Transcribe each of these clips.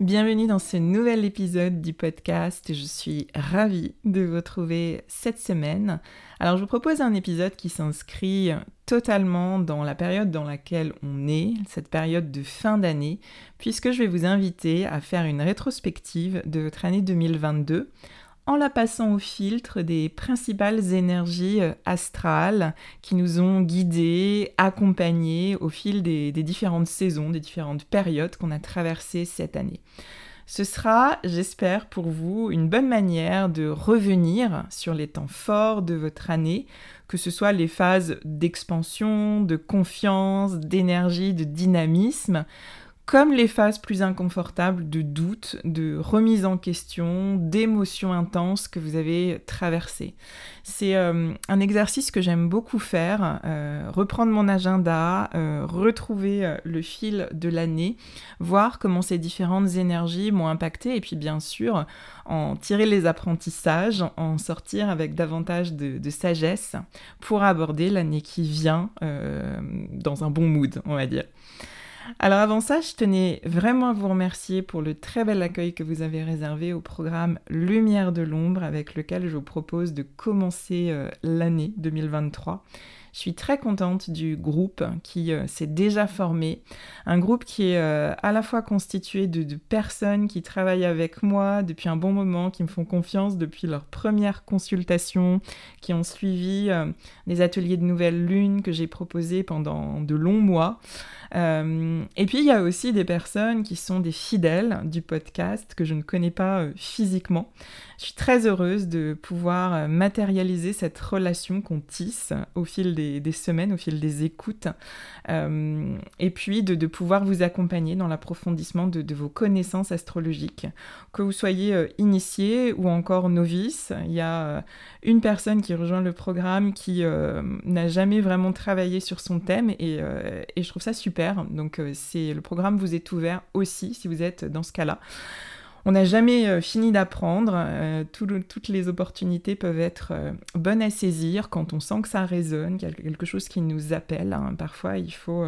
Bienvenue dans ce nouvel épisode du podcast. Je suis ravie de vous retrouver cette semaine. Alors je vous propose un épisode qui s'inscrit totalement dans la période dans laquelle on est, cette période de fin d'année, puisque je vais vous inviter à faire une rétrospective de votre année 2022 en la passant au filtre des principales énergies euh, astrales qui nous ont guidés, accompagnés au fil des, différentes saisons, des différentes périodes qu'on a traversées cette année. Ce sera, j'espère pour vous, une bonne manière de revenir sur les temps forts de votre année, que ce soit les phases d'expansion, de confiance, d'énergie, de dynamisme, comme les phases plus inconfortables de doute, de remise en question, d'émotions intenses que vous avez traversées. C'est euh, un exercice que j'aime beaucoup faire, euh, reprendre mon agenda, euh, retrouver le fil de l'année, voir comment ces différentes énergies m'ont impacté et puis bien sûr en tirer les apprentissages, en sortir avec davantage de sagesse pour aborder l'année qui vient dans un bon mood, on va dire. Alors avant ça, je tenais vraiment à vous remercier pour le très bel accueil que vous avez réservé au programme Lumière de l'ombre avec lequel je vous propose de commencer euh, l'année 2023. Je suis très contente du groupe qui euh, s'est déjà formé. Un groupe qui est euh, à la fois constitué de, personnes qui travaillent avec moi depuis un bon moment, qui me font confiance depuis leur première consultation, qui ont suivi des ateliers de nouvelle lune que j'ai proposés pendant de longs mois. Euh, et puis il y a aussi des personnes qui sont des fidèles du podcast que je ne connais pas euh, physiquement. Je suis très heureuse de pouvoir euh, matérialiser cette relation qu'on tisse au fil des, semaines, au fil des écoutes, et puis de, pouvoir vous accompagner dans l'approfondissement de, vos connaissances astrologiques. Que vous soyez initié ou encore novice, il y a une personne qui rejoint le programme qui n'a jamais vraiment travaillé sur son thème et je trouve ça super donc euh, c'est le programme vous est ouvert aussi si vous êtes dans ce cas-là. On n'a jamais euh, fini d'apprendre, euh, toutes les opportunités peuvent être euh, bonnes à saisir quand on sent que ça résonne, quelque chose qui nous appelle. Hein. Parfois, il faut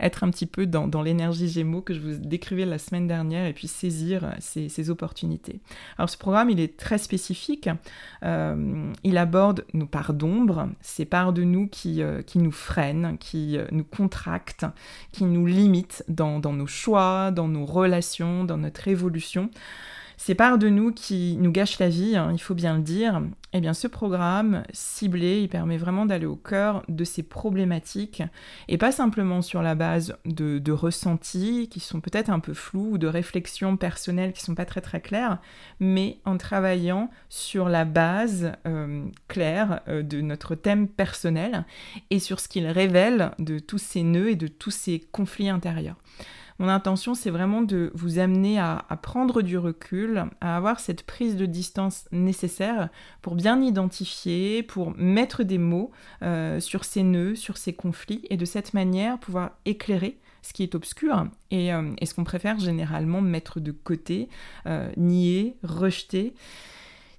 être un petit peu dans, l'énergie Gémeaux que je vous décrivais la semaine dernière et puis saisir ces, opportunités. Alors ce programme, il est très spécifique. il aborde nos parts d'ombre, ces parts de nous qui, nous freinent, qui nous contractent, qui nous limitent dans nos choix, dans nos relations, dans notre évolution. Ces parts de nous qui nous gâchent la vie, hein, il faut bien le dire, eh bien ce programme ciblé, il permet vraiment d'aller au cœur de ces problématiques et pas simplement sur la base de, ressentis qui sont peut-être un peu flous ou de réflexions personnelles qui sont pas très très claires, mais en travaillant sur la base euh, claire euh, de notre thème personnel et sur ce qu'il révèle de tous ces nœuds et de tous ces conflits intérieurs. Mon intention, c'est vraiment de vous amener à, prendre du recul, à avoir cette prise de distance nécessaire pour bien identifier, pour mettre des mots euh, sur ces nœuds, sur ces conflits, et de cette manière pouvoir éclairer ce qui est obscur et, euh, ce qu'on préfère généralement mettre de côté, euh, nier, rejeter.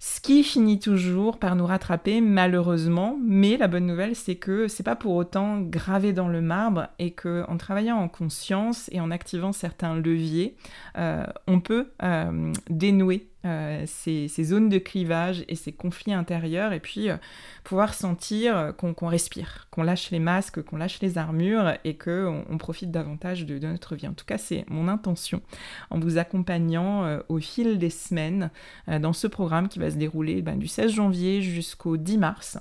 Ce qui finit toujours par nous rattraper, malheureusement, mais la bonne nouvelle, c'est que c'est pas pour autant gravé dans le marbre et que en travaillant en conscience et en activant certains leviers, euh, on peut euh, dénouer euh, ces, zones de clivage et ces conflits intérieurs et puis pouvoir sentir qu'on respire, qu'on lâche les masques, qu'on lâche les armures et qu'on on profite davantage de, notre vie. En tout cas, c'est mon intention en vous accompagnant au fil des semaines dans ce programme qui va se dérouler ben, du 16 janvier jusqu'au 10 mars.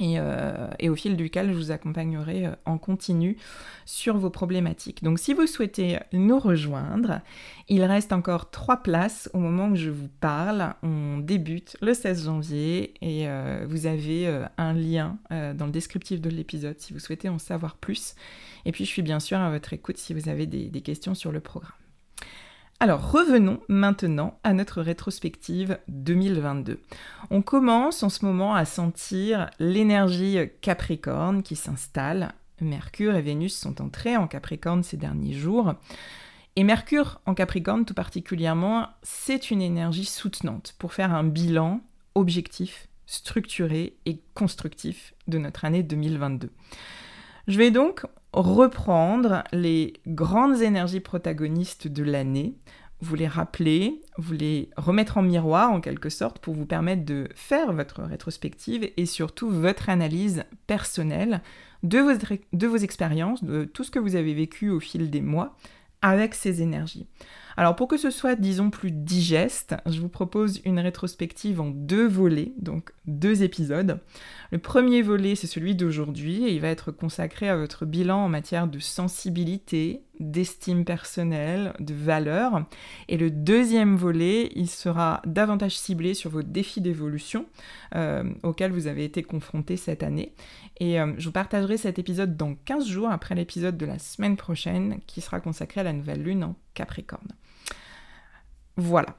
Euh, et, au fil duquel je vous accompagnerai euh, en continu sur vos problématiques. Donc si vous souhaitez nous rejoindre, il reste encore trois places au moment où je vous parle. On débute le 16 janvier et euh, vous avez un lien dans le descriptif de l'épisode si vous souhaitez en savoir plus. Et puis je suis bien sûr à votre écoute si vous avez des questions sur le programme. Alors revenons maintenant à notre rétrospective 2022. On commence en ce moment à sentir l'énergie Capricorne qui s'installe. Mercure et Vénus sont entrés en Capricorne ces derniers jours. Et Mercure en Capricorne tout particulièrement, c'est une énergie soutenante pour faire un bilan objectif, structuré et constructif de notre année 2022. Je vais donc reprendre les grandes énergies protagonistes de l'année, vous les rappeler, vous les remettre en miroir en quelque sorte pour vous permettre de faire votre rétrospective et surtout votre analyse personnelle de vos, expériences, de tout ce que vous avez vécu au fil des mois avec ces énergies. Alors pour que ce soit, disons, plus digeste, je vous propose une rétrospective en deux volets, donc deux épisodes. Le premier volet, c'est celui d'aujourd'hui, et il va être consacré à votre bilan en matière de sensibilité, d'estime personnelle, de valeur. Et le deuxième volet, il sera davantage ciblé sur vos défis d'évolution euh, auxquels vous avez été confrontés cette année. Et euh, je vous partagerai cet épisode dans 15 jours après l'épisode de la semaine prochaine qui sera consacré à la nouvelle lune en Capricorne. Voilà.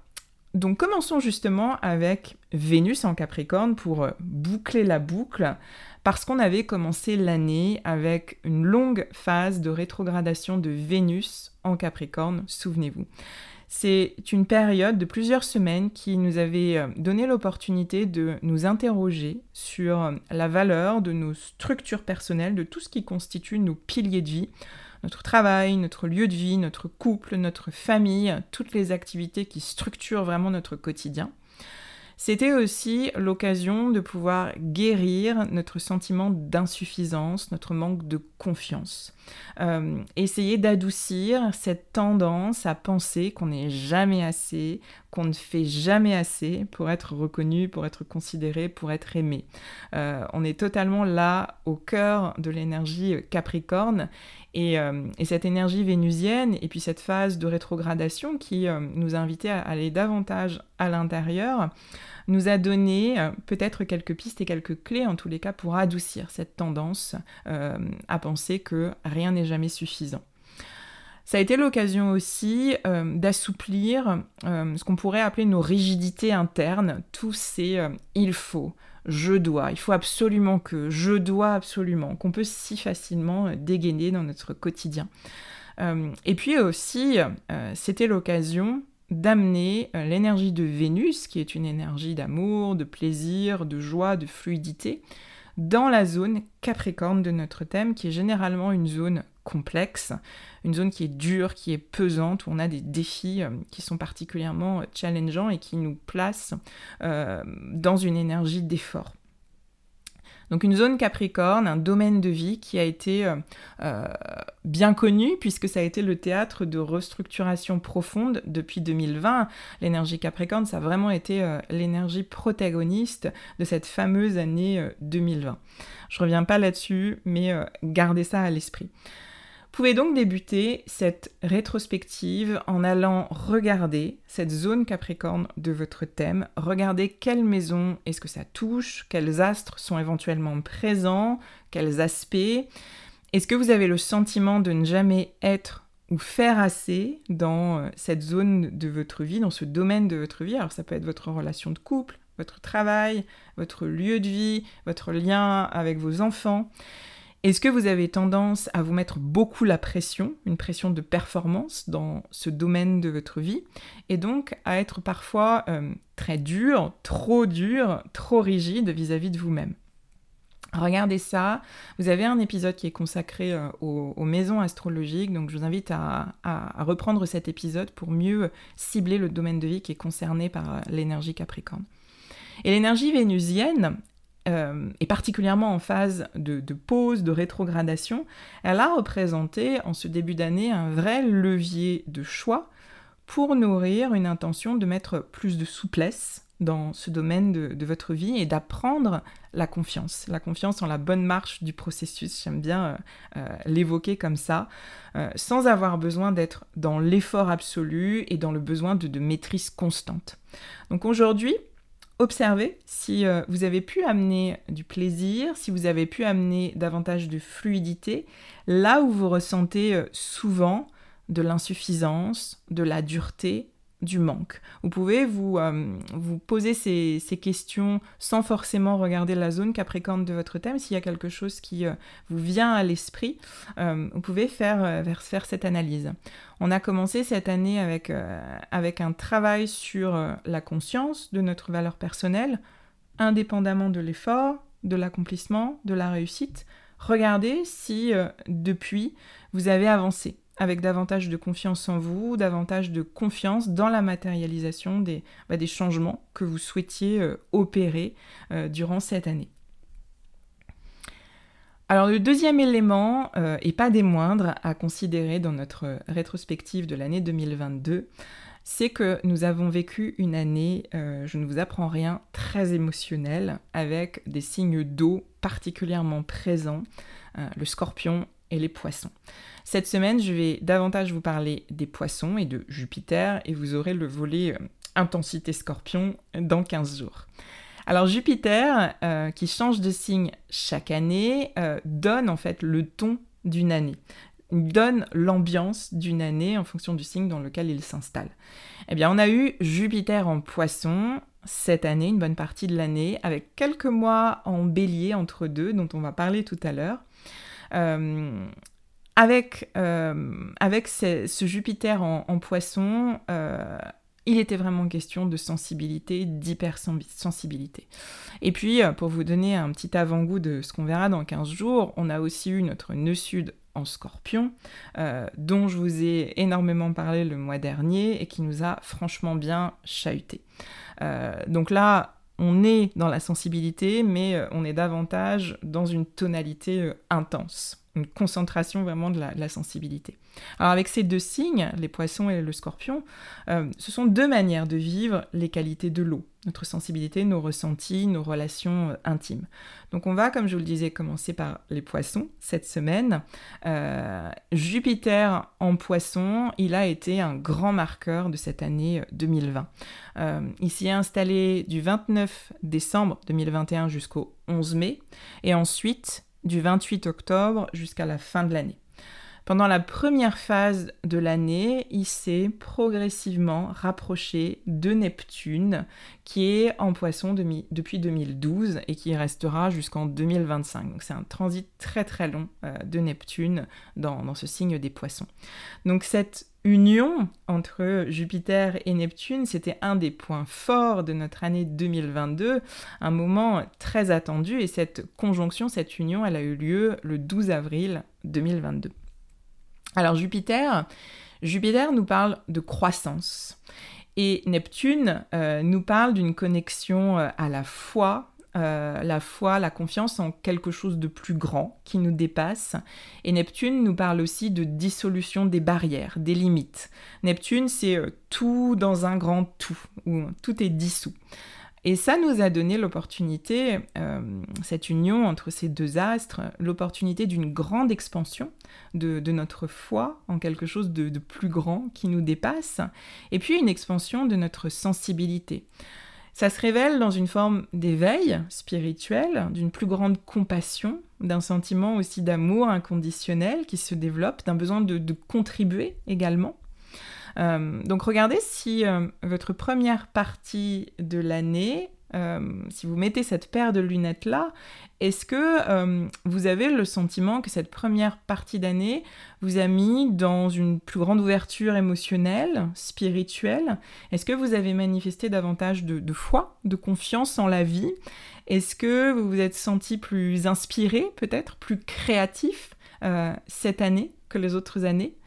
Donc commençons justement avec Vénus en Capricorne pour euh, boucler la boucle, parce qu'on avait commencé l'année avec une longue phase de rétrogradation de Vénus en Capricorne, souvenez-vous. C'est une période de plusieurs semaines qui nous avait euh, donné l'opportunité de nous interroger sur euh, la valeur de nos structures personnelles, de tout ce qui constitue nos piliers de vie, notre travail, notre lieu de vie, notre couple, notre famille, toutes les activités qui structurent vraiment notre quotidien. C'était aussi l'occasion de pouvoir guérir notre sentiment d'insuffisance, notre manque de confiance. Euh, essayer d'adoucir cette tendance à penser qu'on n'est jamais assez, qu'on ne fait jamais assez pour être reconnu, pour être considéré, pour être aimé. Euh, on est totalement là au cœur de l'énergie Capricorne euh, et, cette énergie vénusienne et puis cette phase de rétrogradation qui nous a à aller davantage à l'intérieur nous a donné euh, peut-être quelques pistes et quelques clés en tous les cas pour adoucir cette tendance euh, à penser que rien n'est jamais suffisant. Ça a été l'occasion aussi euh, d'assouplir ce qu'on pourrait appeler nos rigidités internes, tous ces il faut, je dois, il faut absolument que, je dois absolument, qu'on peut si facilement dégainer dans notre quotidien. et puis aussi, c'était l'occasion d'amener euh, l'énergie de Vénus, qui est une énergie d'amour, de plaisir, de joie, de fluidité, dans la zone Capricorne de notre thème, qui est généralement une zone complexe, une zone qui est dure, qui est pesante, où on a des défis euh, qui sont particulièrement challengeants et qui nous placent euh, dans une énergie d'effort. Donc une zone Capricorne, un domaine de vie qui a été euh, euh, bien connu puisque ça a été le théâtre de restructuration profonde depuis 2020. L'énergie Capricorne, ça a vraiment été euh, l'énergie protagoniste de cette fameuse année 2020. Je reviens pas là-dessus, mais gardez ça à l'esprit pouvez donc débuter cette rétrospective en allant regarder cette zone Capricorne de votre thème, regarder quelle maison est-ce que ça touche, quels astres sont éventuellement présents, quels aspects. Est-ce que vous avez le sentiment de ne jamais être ou faire assez dans euh, cette zone de votre vie, dans ce domaine de votre vie? Alors ça peut être votre relation de couple, votre travail, votre lieu de vie, votre lien avec vos enfants. Est-ce que vous avez tendance à vous mettre beaucoup la pression, une pression de performance dans ce domaine de votre vie, et donc à être parfois euh, très dur, trop dur, trop rigide vis-à-vis de vous-même? Regardez ça. Vous avez un épisode qui est consacré euh, aux, maisons astrologiques, donc je vous invite à, reprendre cet épisode pour mieux cibler le domaine de vie qui est concerné par euh, l'énergie Capricorne. Et l'énergie vénusienne, euh, et particulièrement en phase de, pause, de rétrogradation, elle a représenté en ce début d'année un vrai levier de choix pour nourrir une intention de mettre plus de souplesse dans ce domaine de, votre vie et d'apprendre la confiance, la confiance en la bonne marche du processus, j'aime bien euh, euh, l'évoquer comme ça, sans avoir besoin d'être dans l'effort absolu et dans le besoin de maîtrise constante. Donc aujourd'hui, Observez si euh, vous avez pu amener du plaisir, si vous avez pu amener davantage de fluidité, là où vous ressentez euh, souvent de l'insuffisance, de la dureté, du manque. Vous pouvez vous, euh, vous poser ces, questions sans forcément regarder la zone capricorne de votre thème. S'il y a quelque chose qui euh, vous vient à l'esprit, euh, vous pouvez faire, faire cette analyse. On a commencé cette année avec, avec un travail sur la conscience de notre valeur personnelle, indépendamment de l'effort, de l'accomplissement, de la réussite. Regardez si depuis vous avez avancé avec davantage de confiance en vous, davantage de confiance dans la matérialisation des, bah, changements que vous souhaitiez euh, opérer euh, durant cette année. Alors le deuxième élément, euh, et pas des moindres, à considérer dans notre rétrospective de l'année 2022, c'est que nous avons vécu une année, je ne vous apprends rien, très émotionnelle, avec des signes d'eau particulièrement présents, le scorpion les poissons. Cette semaine, je vais davantage vous parler des poissons et de Jupiter et vous aurez le volet euh, intensité scorpion dans 15 jours. Alors Jupiter, euh, qui change de signe chaque année, euh, donne en fait le ton d'une année, donne l'ambiance d'une année en fonction du signe dans lequel il s'installe. Eh bien, on a eu Jupiter en poisson cette année, une bonne partie de l'année, avec quelques mois en bélier entre deux, dont on va parler tout à l'heure avec, euh, avec ce, Jupiter en, poisson, euh, il était vraiment question de sensibilité, d'hypersensibilité. Et puis, euh, pour vous donner un petit avant-goût de ce qu'on verra dans 15 jours, on a aussi eu notre nœud sud en scorpion, dont je vous ai énormément parlé le mois dernier et qui nous a franchement bien chahuté. donc là, on est dans la sensibilité, mais on est davantage dans une tonalité intense une concentration vraiment de la, sensibilité. Alors avec ces deux signes, les poissons et le scorpion, euh, ce sont deux manières de vivre les qualités de l'eau, notre sensibilité, nos ressentis, nos relations euh, intimes. Donc on va, comme je vous le disais, commencer par les poissons cette semaine. Euh, Jupiter en poisson, il a été un grand marqueur de cette année 2020. il s'y est installé du 29 décembre 2021 jusqu'au 11 mai, et ensuite du 28 octobre jusqu'à la fin de l'année. Pendant la première phase de l'année, il s'est progressivement rapproché de Neptune, qui est en poisson depuis 2012 et qui restera jusqu'en 2025. Donc c'est un transit très très long euh, de Neptune dans, dans ce signe des poissons. Donc cette union entre Jupiter et Neptune, c'était un des points forts de notre année 2022, un moment très attendu, et cette conjonction, cette union, elle a eu lieu le 12 avril 2022. Alors Jupiter, Jupiter nous parle de croissance, et Neptune euh, nous parle d'une connexion euh, à la foi euh, la foi, la confiance en quelque chose de plus grand qui nous dépasse. Et Neptune nous parle aussi de dissolution des barrières, des limites. Neptune, c'est tout dans un grand tout, où tout est dissous. Et ça nous a donné l'opportunité, euh, cette union entre ces deux astres, l'opportunité d'une grande expansion de, notre foi en quelque chose de, de plus grand qui nous dépasse, et puis une expansion de notre sensibilité. Ça se révèle dans une forme d'éveil spirituel, d'une plus grande compassion, d'un sentiment aussi d'amour inconditionnel qui se développe, d'un besoin de, contribuer également. Euh, donc regardez si euh, votre première partie de l'année si vous mettez cette paire de lunettes-là, est-ce que vous avez le sentiment que cette première partie d'année vous a mis dans une plus grande ouverture émotionnelle, spirituelle? Est-ce que vous avez manifesté davantage de, foi, de confiance en la vie? Est-ce que vous vous êtes senti plus inspiré, peut-être, plus créatif cette année que les autres années?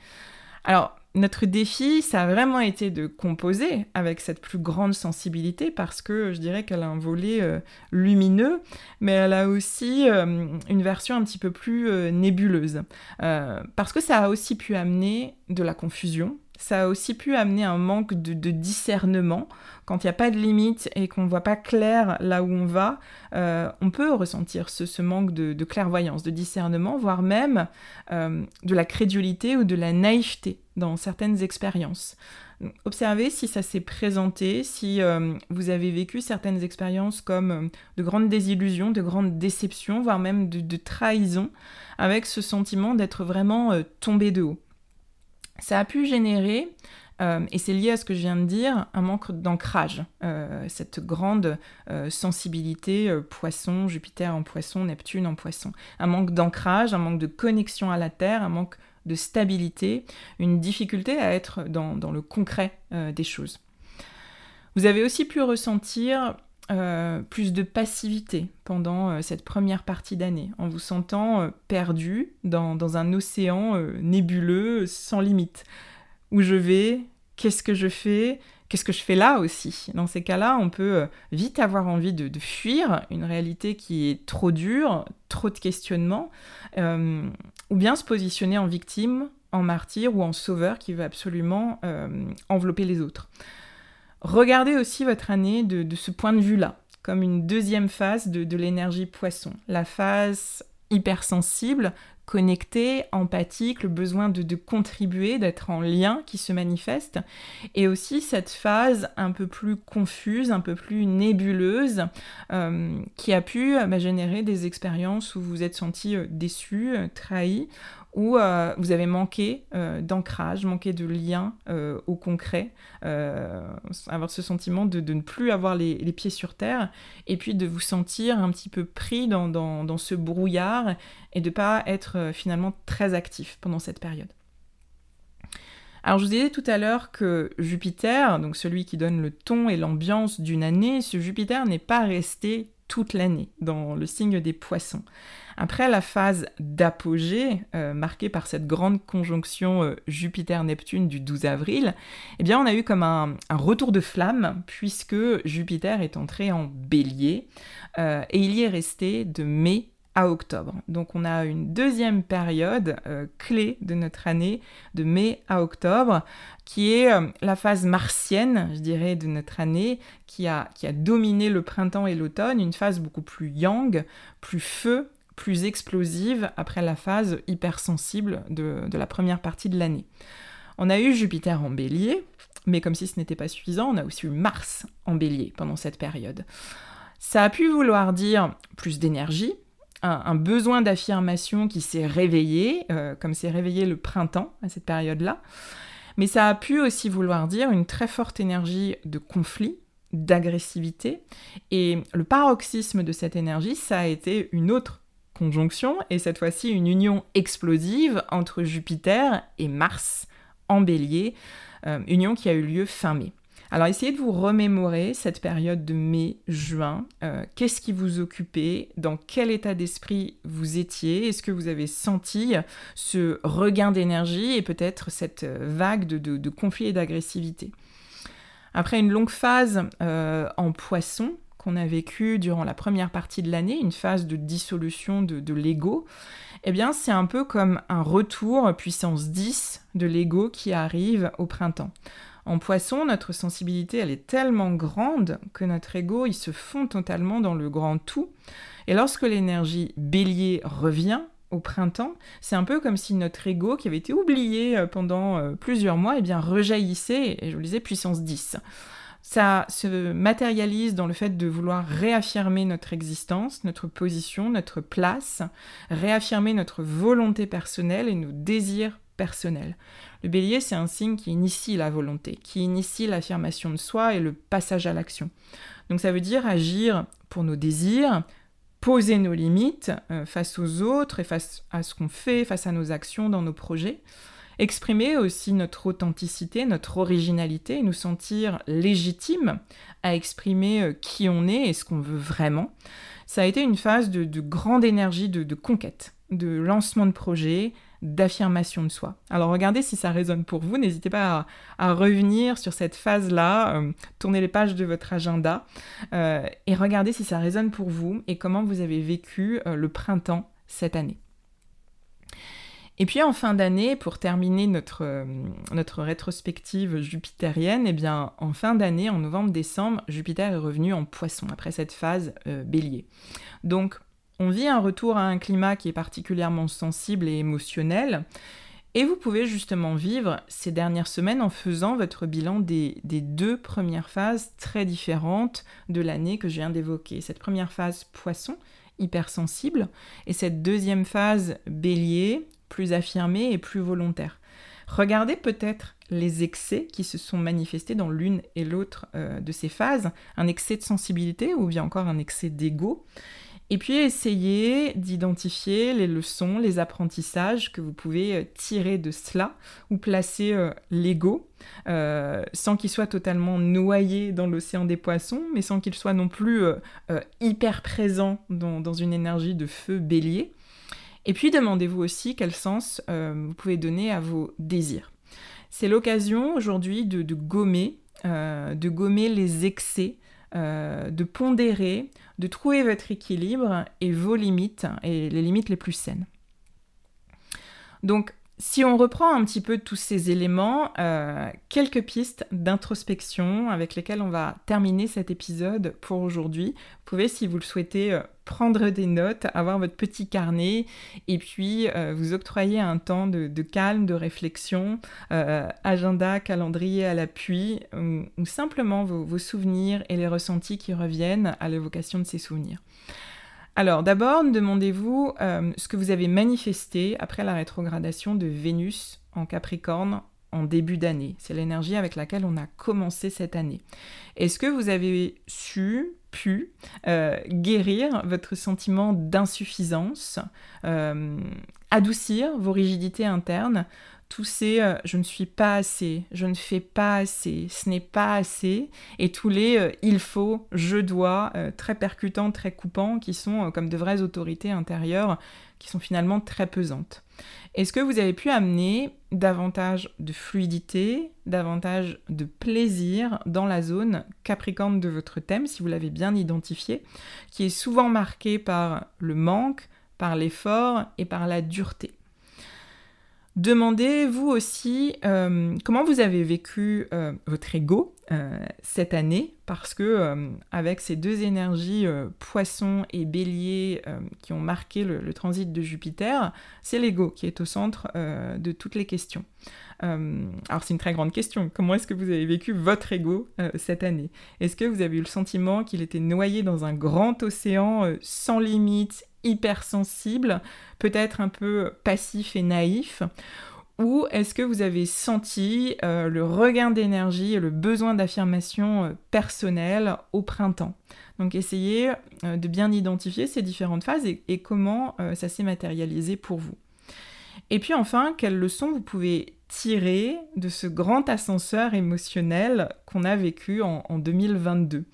Alors, notre défi, ça a vraiment été de composer avec cette plus grande sensibilité parce que je dirais qu'elle a un volet euh, lumineux, mais elle a aussi euh, une version un petit peu plus euh, nébuleuse. parce que ça a aussi pu amener de la confusion, ça a aussi pu amener un manque de, discernement. Quand il n'y a pas de limite et qu'on ne voit pas clair là où on va, euh, on peut ressentir ce, manque de, clairvoyance, de discernement, voire même euh, de la crédulité ou de la naïveté dans certaines expériences. Observez si ça s'est présenté, si euh, vous avez vécu certaines expériences comme de grandes désillusions, de grandes déceptions, voire même de, de trahison, avec ce sentiment d'être vraiment tombé de haut ça a pu générer, euh, et c'est lié à ce que je viens de dire, un manque d'ancrage. Euh, cette grande euh, sensibilité, poisson, Jupiter en poisson, Neptune en poisson. Un manque d'ancrage, un manque de connexion à la Terre, un manque de stabilité, une difficulté à être dans, dans le concret des choses. Vous avez aussi pu ressentir euh, plus de passivité pendant euh, cette première partie d'année, en vous sentant euh, perdu dans, un océan nébuleux, sans limite. Où je vais Qu'est-ce que je fais Qu'est-ce que je fais là aussi? Dans ces cas-là, on peut vite avoir envie de, de, fuir une réalité qui est trop dure, trop de questionnements, ou bien se positionner en victime, en martyr ou en sauveur qui veut absolument envelopper les autres. Regardez aussi votre année de, ce point de vue-là, comme une deuxième phase de, l'énergie poisson. La phase hypersensible, connectée, empathique, le besoin de, contribuer, d'être en lien qui se manifeste, et aussi cette phase un peu plus confuse, un peu plus nébuleuse, euh, qui a pu bah, générer des expériences où vous vous êtes senti euh, déçu, euh, trahi, où euh, vous avez manqué euh, d'ancrage, manqué de lien euh, au concret, avoir ce sentiment de, ne plus avoir les, pieds sur terre, et puis de vous sentir un petit peu pris dans, ce brouillard et de ne pas être finalement très actif pendant cette période. Alors je vous disais tout à l'heure que Jupiter, donc celui qui donne le ton et l'ambiance d'une année, ce Jupiter n'est pas resté toute l'année dans le signe des poissons. Après la phase d'apogée, euh, marquée par cette grande conjonction euh, Jupiter-Neptune du 12 avril, eh bien on a eu comme un, retour de flamme, puisque Jupiter est entré en bélier, euh, et il y est resté de mai octobre. Donc on a une deuxième période clé de notre année, de mai à octobre, qui est la phase martienne, je dirais, de notre année, qui a, qui a dominé le printemps et l'automne, une phase beaucoup plus yang, plus feu, plus explosive après la phase hypersensible de, de la première partie de l'année. On a eu Jupiter en bélier, mais comme si ce n'était pas suffisant, on a aussi eu Mars en bélier pendant cette période. Ça a pu vouloir dire plus d'énergie, un, besoin d'affirmation qui s'est réveillé, euh, comme s'est réveillé le printemps à cette période-là, mais ça a pu aussi vouloir dire une très forte énergie de conflit, d'agressivité, et le paroxysme de cette énergie, ça a été une autre conjonction, et cette fois-ci une union explosive entre Jupiter et Mars en bélier, euh, union qui a eu lieu fin mai. Alors essayez de vous remémorer cette période de mai-juin. Euh, qu'est-ce qui vous occupait? Dans quel état d'esprit vous étiez? Est-ce que vous avez senti ce regain d'énergie et peut-être cette vague de, de, conflits et d'agressivité? Après une longue phase euh, en poisson, qu'on a vécu durant la première partie de l'année, une phase de dissolution de, l'ego, eh bien c'est un peu comme un retour puissance 10 de l'ego qui arrive au printemps. En poisson, notre sensibilité, elle est tellement grande que notre ego, il se fond totalement dans le grand tout. Et lorsque l'énergie bélier revient au printemps, c'est un peu comme si notre ego, qui avait été oublié euh, pendant euh, plusieurs mois, eh bien rejaillissait, et je vous disais, puissance 10 ça se matérialise dans le fait de vouloir réaffirmer notre existence, notre position, notre place, réaffirmer notre volonté personnelle et nos désirs personnels. Le bélier, c'est un signe qui initie la volonté, qui initie l'affirmation de soi et le passage à l'action. Donc ça veut dire agir pour nos désirs, poser nos limites euh, face aux autres et face à ce qu'on fait, face à nos actions dans nos projets. Exprimer aussi notre authenticité, notre originalité, nous sentir légitimes à exprimer euh, qui on est et ce qu'on veut vraiment. Ça a été une phase de, grande énergie de, conquête, de lancement de projet, d'affirmation de soi. Alors regardez si ça résonne pour vous, n'hésitez pas à, revenir sur cette phase-là, euh, tournez les pages de votre agenda euh, et regardez si ça résonne pour vous et comment vous avez vécu le printemps cette année. Et puis en fin d'année, pour terminer notre, euh, notre rétrospective jupitérienne, eh bien en fin d'année, en novembre-décembre, Jupiter est revenu en poisson après cette phase euh, bélier. Donc on vit un retour à un climat qui est particulièrement sensible et émotionnel. Et vous pouvez justement vivre ces dernières semaines en faisant votre bilan des, deux premières phases très différentes de l'année que je viens d'évoquer. Cette première phase poisson, hypersensible, et cette deuxième phase bélier, plus affirmé et plus volontaire. Regardez peut-être les excès qui se sont manifestés dans l'une et l'autre euh, de ces phases, un excès de sensibilité ou bien encore un excès d'ego. Et puis essayez d'identifier les leçons, les apprentissages que vous pouvez euh, tirer de cela ou placer euh, l'ego sans qu'il soit totalement noyé dans l'océan des poissons, mais sans qu'il soit non plus hyper présent dans, une énergie de feu bélier. Et puis demandez-vous aussi quel sens euh, vous pouvez donner à vos désirs. C'est l'occasion aujourd'hui de, gommer, euh, de gommer les excès, euh, de pondérer, de trouver votre équilibre et vos limites, et les limites les plus saines. Donc si on reprend un petit peu tous ces éléments, euh, quelques pistes d'introspection avec lesquelles on va terminer cet épisode pour aujourd'hui. Vous pouvez, si vous le souhaitez, euh, prendre des notes, avoir votre petit carnet et puis euh, vous octroyer un temps de, calme, de réflexion, agenda, calendrier à l'appui, ou, simplement vos souvenirs et les ressentis qui reviennent à l'évocation de ces souvenirs. Alors d'abord, demandez-vous euh, ce que vous avez manifesté après la rétrogradation de Vénus en Capricorne en début d'année. C'est l'énergie avec laquelle on a commencé cette année. Est-ce que vous avez su, pu euh, guérir votre sentiment d'insuffisance, euh, adoucir vos rigidités internes tous ces euh, je ne suis pas assez, je ne fais pas assez, ce n'est pas assez, et tous les il faut, je dois, très percutants, très coupants, qui sont comme de vraies autorités intérieures, qui sont finalement très pesantes. Est-ce que vous avez pu amener davantage de fluidité, davantage de plaisir dans la zone capricorne de votre thème, si vous l'avez bien identifié, qui est souvent marquée par le manque, par l'effort et par la dureté? Demandez-vous aussi euh, comment vous avez vécu euh, votre ego euh, cette année, parce que avec ces deux énergies, poisson et bélier, qui ont marqué le, transit de Jupiter, c'est l'ego qui est au centre de toutes les questions. alors c'est une très grande question. Comment est-ce que vous avez vécu votre ego cette année? Est-ce que vous avez eu le sentiment qu'il était noyé dans un grand océan sans limite, hypersensible, peut-être un peu passif et naïf ou est-ce que vous avez senti euh, le regain d'énergie et le besoin d'affirmation euh, personnelle au printemps? Donc essayez euh, de bien identifier ces différentes phases et, comment ça s'est matérialisé pour vous. Et puis enfin, quelles leçons vous pouvez tirer de ce grand ascenseur émotionnel qu'on a vécu en 2022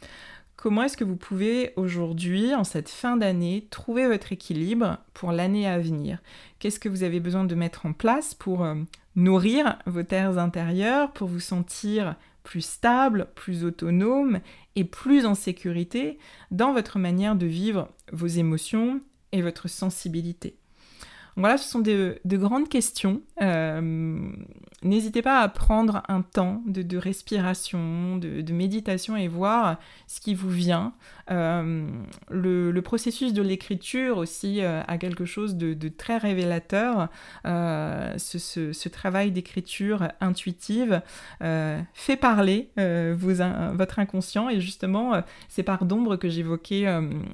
Comment est-ce que vous pouvez aujourd'hui, en cette fin d'année, trouver votre équilibre pour l'année à venir? Qu'est-ce que vous avez besoin de mettre en place pour euh, nourrir vos terres intérieures, pour vous sentir plus stable, plus autonome et plus en sécurité dans votre manière de vivre vos émotions et votre sensibilité? Voilà, ce sont de, grandes questions. Euh, n'hésitez pas à prendre un temps de, respiration, de, méditation et voir ce qui vous vient. Euh, le, processus de l'écriture aussi euh, a quelque chose de, très révélateur. Ce, travail d'écriture intuitive fait parler votre inconscient et justement ces parts d'ombre que j'évoquais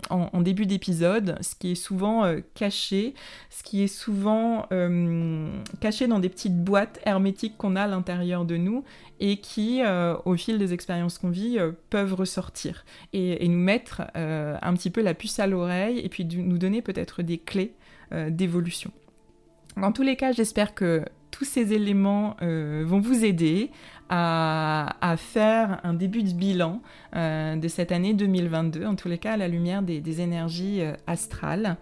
en, début d'épisode, ce qui est souvent caché, ce qui est souvent euh, caché dans des petites boîtes hermétiques qu'on a à l'intérieur de nous et qui, au fil des expériences qu'on vit, peuvent ressortir et, nous mettre un petit peu la puce à l'oreille et puis nous donner peut-être des clés d'évolution. En tous les cas, j'espère que tous ces éléments vont vous aider à, faire un début de bilan euh, de cette année 2022, en tous les cas à la lumière des, énergies euh, astrales.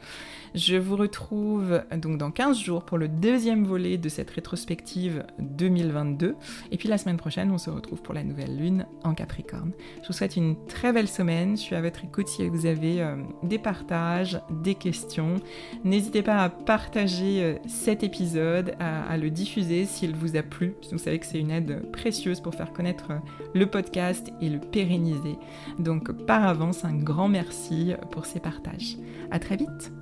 Je vous retrouve donc dans 15 jours pour le deuxième volet de cette rétrospective 2022. Et puis la semaine prochaine, on se retrouve pour la nouvelle lune en Capricorne. Je vous souhaite une très belle semaine. Je suis à votre écoute si vous avez euh, des partages, des questions. N'hésitez pas à partager cet épisode, à, le diffuser s'il vous a plu. Vous savez que c'est une aide précieuse pour faire connaître le podcast et le pérenniser. Donc par avance, un grand merci pour ces partages. À très vite